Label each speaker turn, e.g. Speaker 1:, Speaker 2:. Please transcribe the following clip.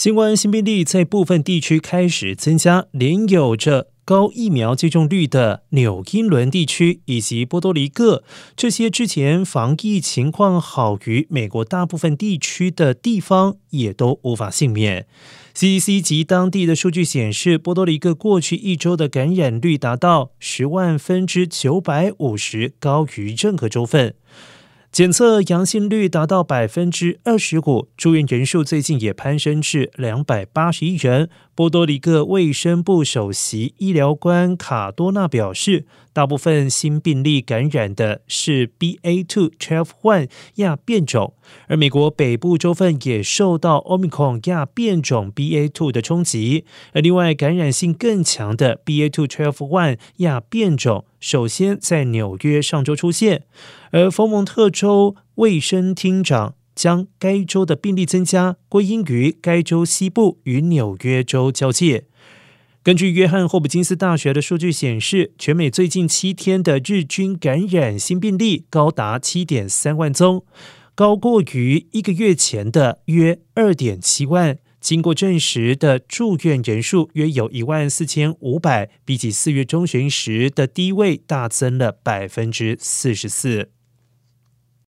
Speaker 1: 新冠新病例在部分地区开始增加，连有着高疫苗接种率的纽英伦地区以及波多黎各这些之前防疫情况好于美国大部分地区的地方，也都无法幸免。CDC 及当地的数据显示，波多黎各过去一周的感染率达到十万分之九百五十，高于任何州份。检测阳性率达到百分之二十五，住院人数最近也攀升至两百八十一人。波多黎各卫生部首席医疗官卡多纳表示，大部分新病例感染的是 BA.2.12.1 亚变种，而美国北部州份也受到 Omicron 亚变种 BA.2 的冲击。而另外，感染性更强的 BA.2.12.1 亚变种，首先在纽约上周出现，而佛蒙特州卫生厅长。将该州的病例增加归因于该州西部与纽约州交界。根据约翰霍普金斯大学的数据显示，全美最近七天的日均感染新病例高达七点三万宗，高过于一个月前的约二点七万。经过证实的住院人数约有一万四千五百，比起四月中旬时的低位大增了百分之四十四。